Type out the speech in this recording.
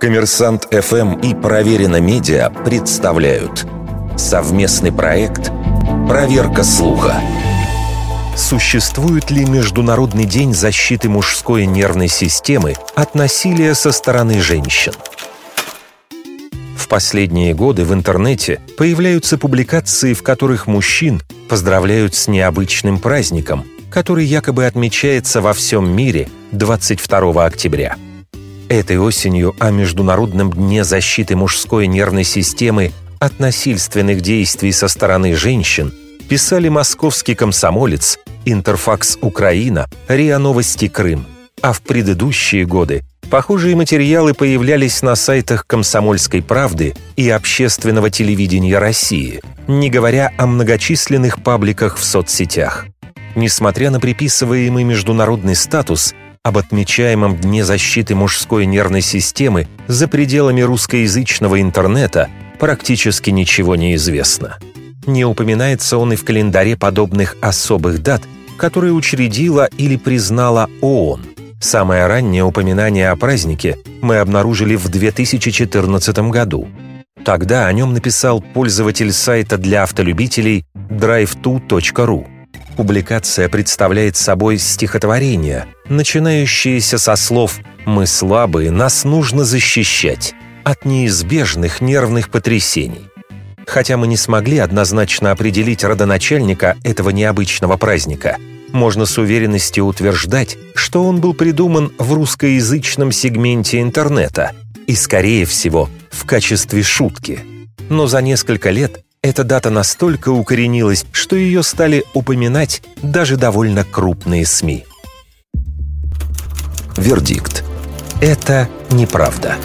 Коммерсант ФМ и Проверено Медиа представляют совместный проект «Проверка слуха». Существует ли Международный день защиты мужской нервной системы от насилия со стороны женщин? В последние годы в интернете появляются публикации, в которых мужчин поздравляют с необычным праздником, который якобы отмечается во всем мире 22 октября – Этой осенью о Международном дне защиты мужской нервной системы от насильственных действий со стороны женщин писали московский комсомолец, Интерфакс Украина, РИА Новости Крым. А в предыдущие годы похожие материалы появлялись на сайтах «Комсомольской правды» и «Общественного телевидения России», не говоря о многочисленных пабликах в соцсетях. Несмотря на приписываемый международный статус – об отмечаемом Дне защиты мужской нервной системы за пределами русскоязычного интернета практически ничего не известно. Не упоминается он и в календаре подобных особых дат, которые учредила или признала ООН. Самое раннее упоминание о празднике мы обнаружили в 2014 году. Тогда о нем написал пользователь сайта для автолюбителей drive2.ru. Публикация представляет собой стихотворение, начинающееся со слов «Мы слабые, нас нужно защищать» от неизбежных нервных потрясений. Хотя мы не смогли однозначно определить родоначальника этого необычного праздника, можно с уверенностью утверждать, что он был придуман в русскоязычном сегменте интернета и, скорее всего, в качестве шутки. Но за несколько лет эта дата настолько укоренилась, что ее стали упоминать даже довольно крупные СМИ. Вердикт. Это неправда.